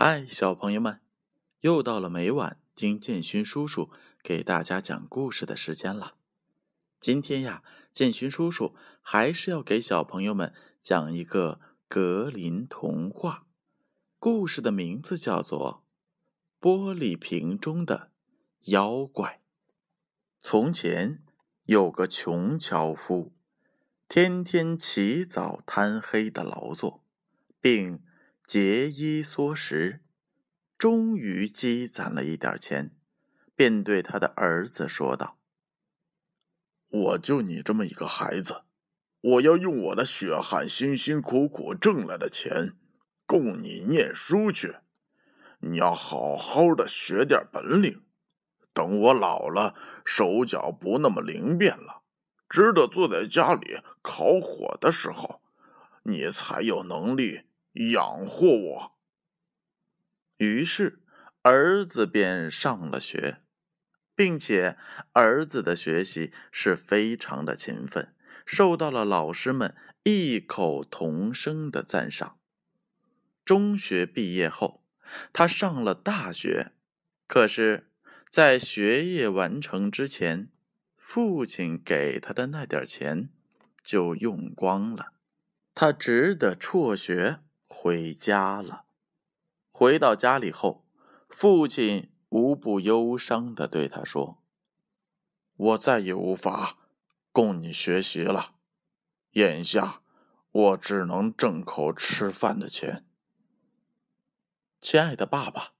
嗨，小朋友们，又到了每晚听建勋叔叔给大家讲故事的时间了。今天呀，建勋叔叔还是要给小朋友们讲一个格林童话，故事的名字叫做《玻璃瓶中的妖怪》。从前有个穷樵夫，天天起早贪黑的劳作，并。节衣缩食，终于积攒了一点钱，便对他的儿子说道：“我就你这么一个孩子，我要用我的血汗辛辛苦苦挣来的钱，供你念书去。你要好好的学点本领，等我老了，手脚不那么灵便了，只得坐在家里烤火的时候，你才有能力。”养活我。于是，儿子便上了学，并且儿子的学习是非常的勤奋，受到了老师们异口同声的赞赏。中学毕业后，他上了大学，可是，在学业完成之前，父亲给他的那点钱就用光了，他只得辍学。回家了。回到家里后，父亲无不忧伤的对他说：“我再也无法供你学习了，眼下我只能挣口吃饭的钱。”亲爱的爸爸，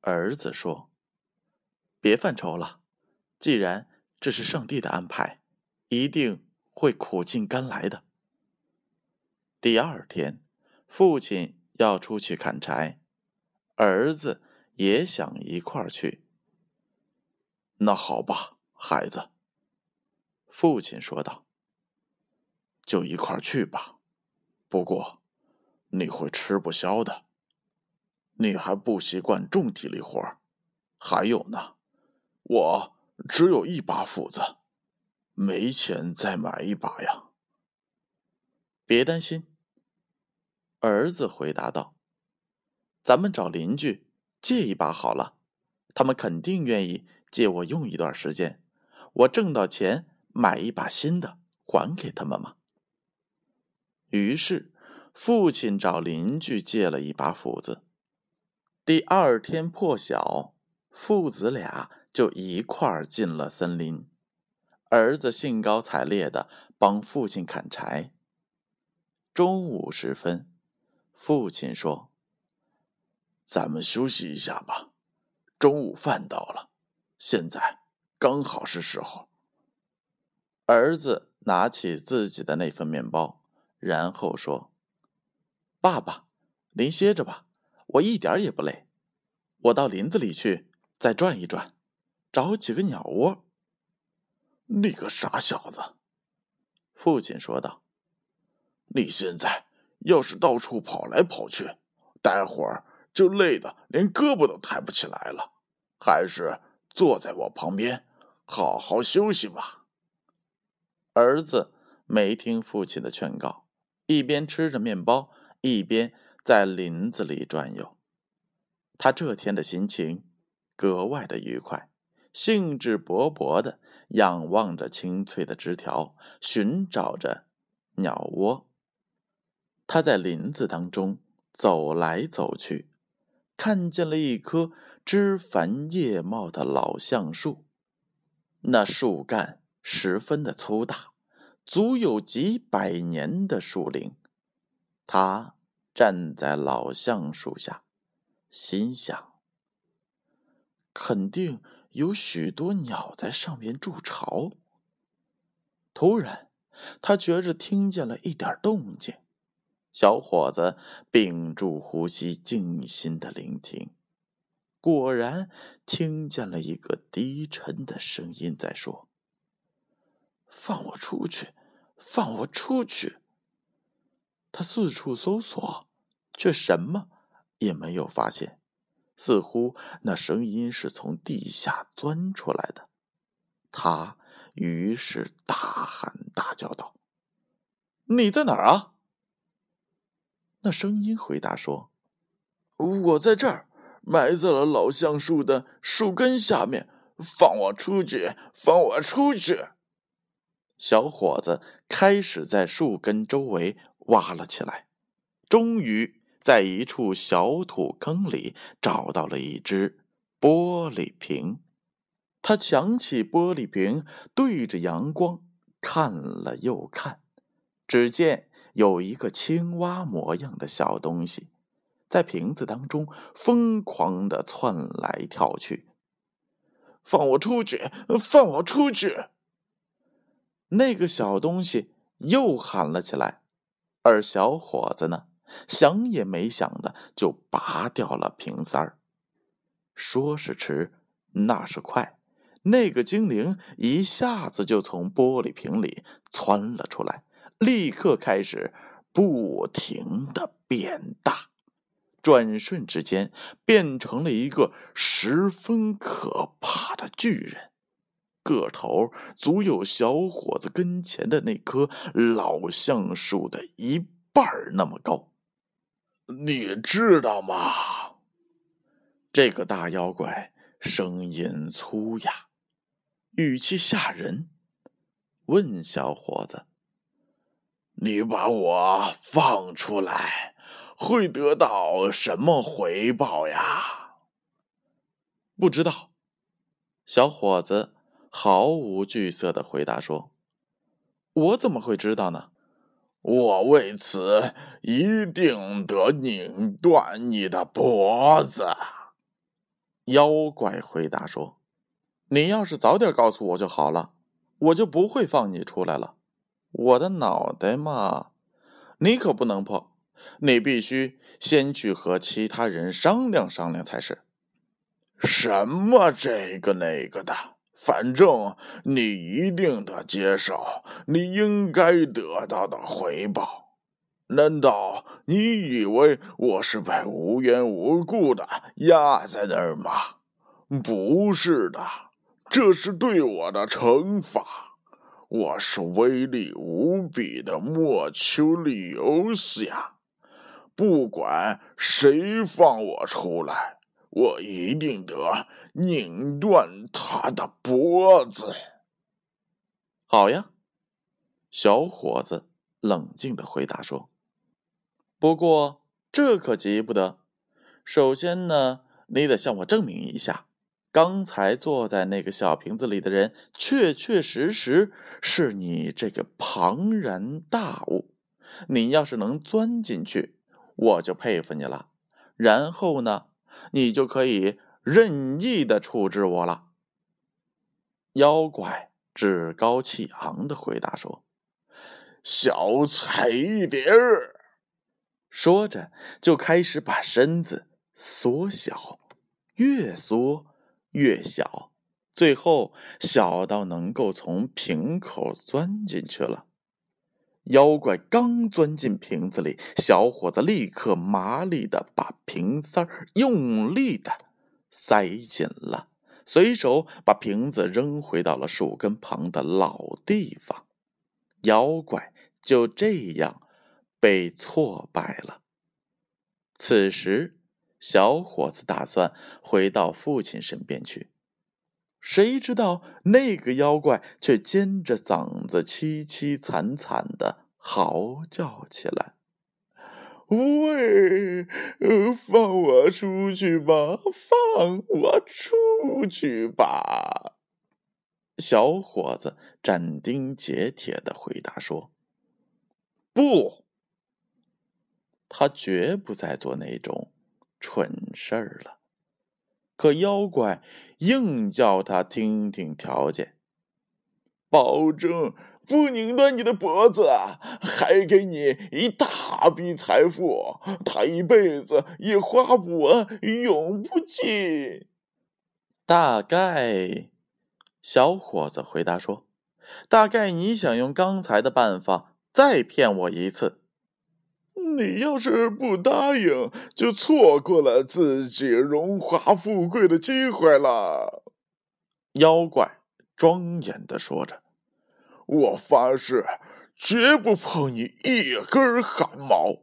儿子说：“别犯愁了，既然这是上帝的安排，一定会苦尽甘来的。”第二天。父亲要出去砍柴，儿子也想一块儿去。那好吧，孩子。父亲说道：“就一块儿去吧。不过你会吃不消的，你还不习惯重体力活儿。还有呢，我只有一把斧子，没钱再买一把呀。别担心。”儿子回答道：“咱们找邻居借一把好了，他们肯定愿意借我用一段时间。我挣到钱买一把新的还给他们嘛。”于是，父亲找邻居借了一把斧子。第二天破晓，父子俩就一块儿进了森林。儿子兴高采烈的帮父亲砍柴。中午时分。父亲说：“咱们休息一下吧，中午饭到了，现在刚好是时候。”儿子拿起自己的那份面包，然后说：“爸爸，您歇着吧，我一点也不累。我到林子里去再转一转，找几个鸟窝。”你个傻小子，父亲说道：“你现在……”要是到处跑来跑去，待会儿就累得连胳膊都抬不起来了。还是坐在我旁边，好好休息吧。儿子没听父亲的劝告，一边吃着面包，一边在林子里转悠。他这天的心情格外的愉快，兴致勃勃的仰望着青翠的枝条，寻找着鸟窝。他在林子当中走来走去，看见了一棵枝繁叶茂的老橡树，那树干十分的粗大，足有几百年的树龄。他站在老橡树下，心想：肯定有许多鸟在上面筑巢。突然，他觉着听见了一点动静。小伙子屏住呼吸，静心的聆听，果然听见了一个低沉的声音在说：“放我出去，放我出去！”他四处搜索，却什么也没有发现，似乎那声音是从地下钻出来的。他于是大喊大叫道：“你在哪儿啊？”那声音回答说：“我在这儿，埋在了老橡树的树根下面。放我出去！放我出去！小伙子开始在树根周围挖了起来，终于在一处小土坑里找到了一只玻璃瓶。他抢起玻璃瓶，对着阳光看了又看，只见有一个青蛙模样的小东西，在瓶子当中疯狂的窜来跳去。放我出去！放我出去！那个小东西又喊了起来，而小伙子呢，想也没想的就拔掉了瓶塞儿。说是迟，那是快。那个精灵一下子就从玻璃瓶里窜了出来，立刻开始不停的变大，转瞬之间变成了一个十分可怕的巨人，个头足有小伙子跟前的那棵老橡树的一半那么高。你知道吗？这个大妖怪声音粗哑。语气吓人，问小伙子：“你把我放出来，会得到什么回报呀？”不知道。小伙子毫无惧色的回答说：“我怎么会知道呢？我为此一定得拧断你的脖子。”妖怪回答说。你要是早点告诉我就好了，我就不会放你出来了。我的脑袋嘛，你可不能破，你必须先去和其他人商量商量才是。什么这个那个的，反正你一定得接受你应该得到的回报。难道你以为我是被无缘无故的压在那儿吗？不是的。这是对我的惩罚。我是威力无比的莫丘利欧斯呀！不管谁放我出来，我一定得拧断他的脖子。好呀，小伙子冷静的回答说。不过这可急不得。首先呢，你得向我证明一下。刚才坐在那个小瓶子里的人，确确实实是你这个庞然大物。你要是能钻进去，我就佩服你了。然后呢，你就可以任意的处置我了。妖怪趾高气昂的回答说：“小菜一碟儿。”说着就开始把身子缩小，越缩。越小，最后小到能够从瓶口钻进去了。妖怪刚钻进瓶子里，小伙子立刻麻利的把瓶塞用力的塞紧了，随手把瓶子扔回到了树根旁的老地方。妖怪就这样被挫败了。此时。小伙子打算回到父亲身边去，谁知道那个妖怪却尖着嗓子凄凄惨惨的嚎叫起来：“喂，放我出去吧！放我出去吧！”小伙子斩钉截铁的回答说：“不，他绝不再做那种。”蠢事儿了，可妖怪硬叫他听听条件，保证不拧断你的脖子，还给你一大笔财富，他一辈子也花不完，用不尽。大概，小伙子回答说：“大概你想用刚才的办法再骗我一次。”你要是不答应，就错过了自己荣华富贵的机会了。”妖怪庄严的说着，“我发誓，绝不碰你一根汗毛。”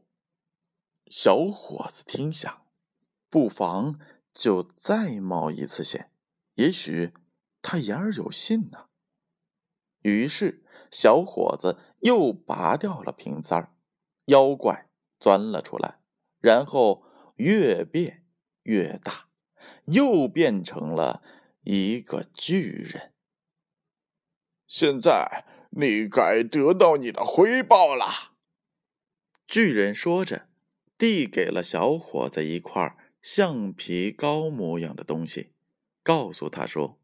小伙子听下，不妨就再冒一次险，也许他言而有信呢。于是，小伙子又拔掉了瓶塞儿，妖怪钻了出来，然后越变越大，又变成了一个巨人。现在你该得到你的回报了。”巨人说着，递给了小伙子一块橡皮膏模样的东西，告诉他说。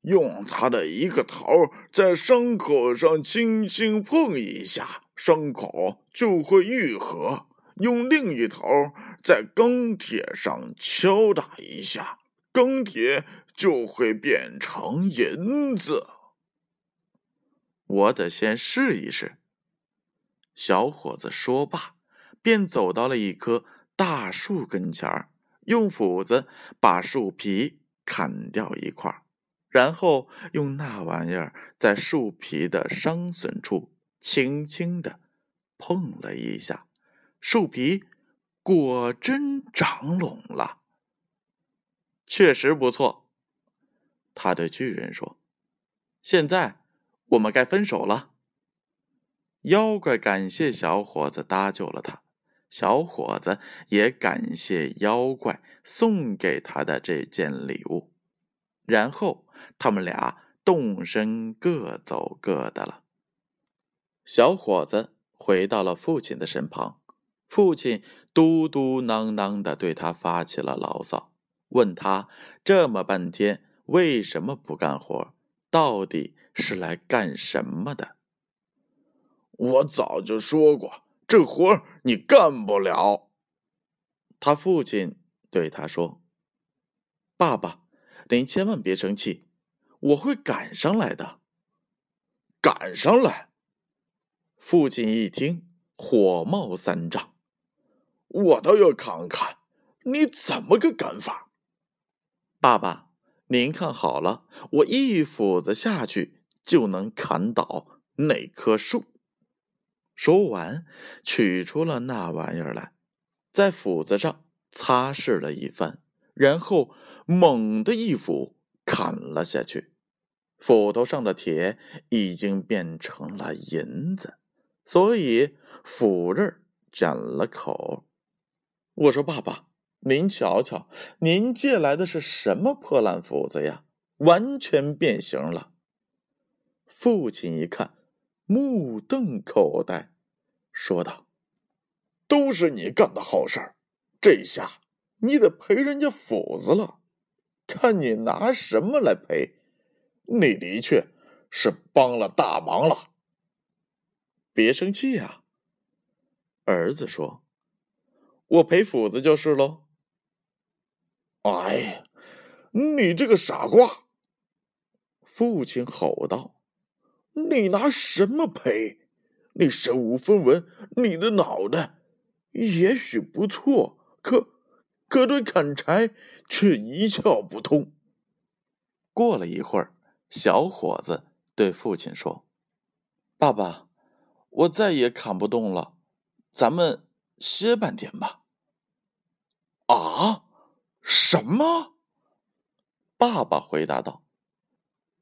用它的一个头在伤口上轻轻碰一下，伤口就会愈合；用另一头在钢铁上敲打一下，钢铁就会变成银子。我得先试一试。小伙子说罢，便走到了一棵大树跟前用斧子把树皮砍掉一块然后用那玩意儿在树皮的伤损处轻轻的碰了一下，树皮果真长拢了。确实不错，他对巨人说：“现在我们该分手了。”妖怪感谢小伙子搭救了他，小伙子也感谢妖怪送给他的这件礼物，然后。他们俩动身，各走各的了。小伙子回到了父亲的身旁，父亲嘟嘟囔囔的对他发起了牢骚，问他这么半天为什么不干活，到底是来干什么的？我早就说过，这活你干不了。他父亲对他说：“爸爸，您千万别生气。”我会赶上来的，赶上来！父亲一听，火冒三丈，我倒要看看你怎么个赶法。爸爸，您看好了，我一斧子下去就能砍倒那棵树。说完，取出了那玩意儿来，在斧子上擦拭了一番，然后猛地一斧砍了下去。斧头上的铁已经变成了银子，所以斧刃斩了口。我说：“爸爸，您瞧瞧，您借来的是什么破烂斧子呀？完全变形了。”父亲一看，目瞪口呆，说道：“都是你干的好事儿，这下你得赔人家斧子了，看你拿什么来赔。”你的确是帮了大忙了。别生气呀，儿子说：“我赔斧子就是喽。”哎呀，你这个傻瓜！父亲吼道：“你拿什么赔？你身无分文，你的脑袋也许不错，可可对砍柴却一窍不通。”过了一会儿。小伙子对父亲说：“爸爸，我再也砍不动了，咱们歇半天吧。”啊？什么？爸爸回答道：“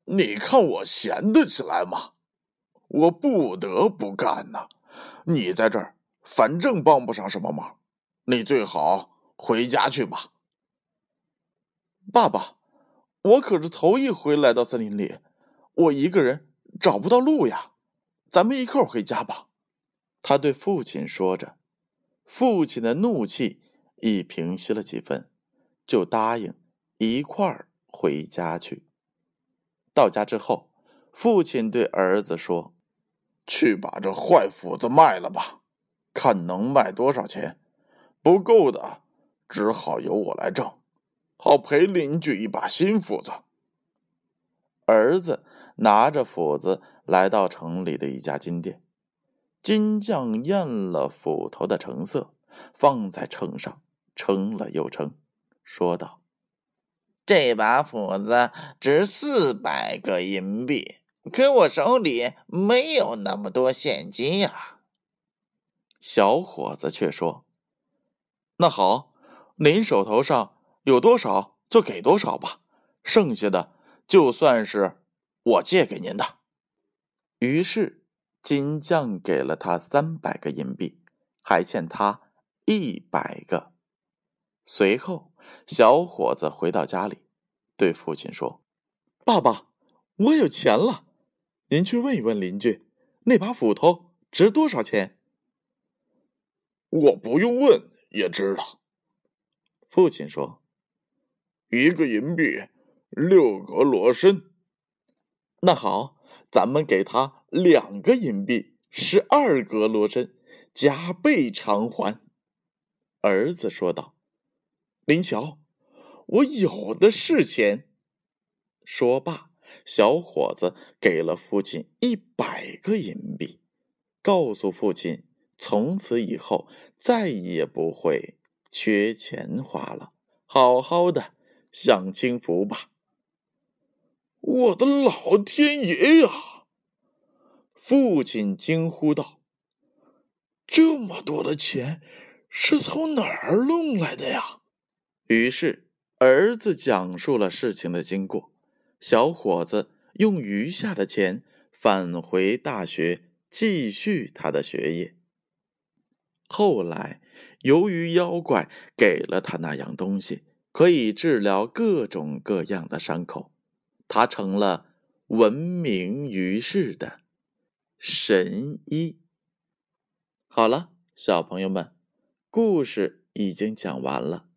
你看我闲得起来吗？我不得不干呐。你在这儿，反正帮不上什么忙，你最好回家去吧。”爸爸。我可是头一回来到森林里，我一个人找不到路呀。咱们一块儿回家吧。”他对父亲说着。父亲的怒气已平息了几分，就答应一块儿回家去。到家之后，父亲对儿子说：“去把这坏斧子卖了吧，看能卖多少钱。不够的，只好由我来挣。”好赔邻居一把新斧子。儿子拿着斧子来到城里的一家金店，金匠验了斧头的成色，放在秤上称了又称，说道：“这把斧子值四百个银币，可我手里没有那么多现金呀。”小伙子却说：“那好。”您手头上有多少就给多少吧，剩下的就算是我借给您的。”于是金匠给了他三百个银币，还欠他一百个。随后，小伙子回到家里，对父亲说：“爸爸，我有钱了，您去问一问邻居，那把斧头值多少钱。”我不用问也知道，父亲说：“一个银币六格罗申。”那好，咱们给他两个银币，十二格罗针，加倍偿还。”儿子说道。“林乔，我有的是钱。”说罢，小伙子给了父亲一百个银币，告诉父亲。从此以后，再也不会缺钱花了。好好的享清福吧！我的老天爷呀！父亲惊呼道：“这么多的钱是从哪儿弄来的呀？”于是儿子讲述了事情的经过。小伙子用余下的钱返回大学，继续他的学业。后来，由于妖怪给了他那样东西，可以治疗各种各样的伤口，他成了闻名于世的神医。好了，小朋友们，故事已经讲完了。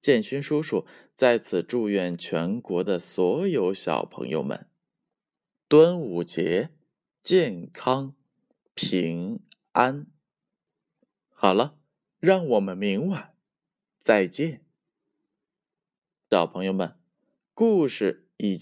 建勋叔叔在此祝愿全国的所有小朋友们端午节健康平安。好了，让我们明晚再见，小朋友们，故事已经。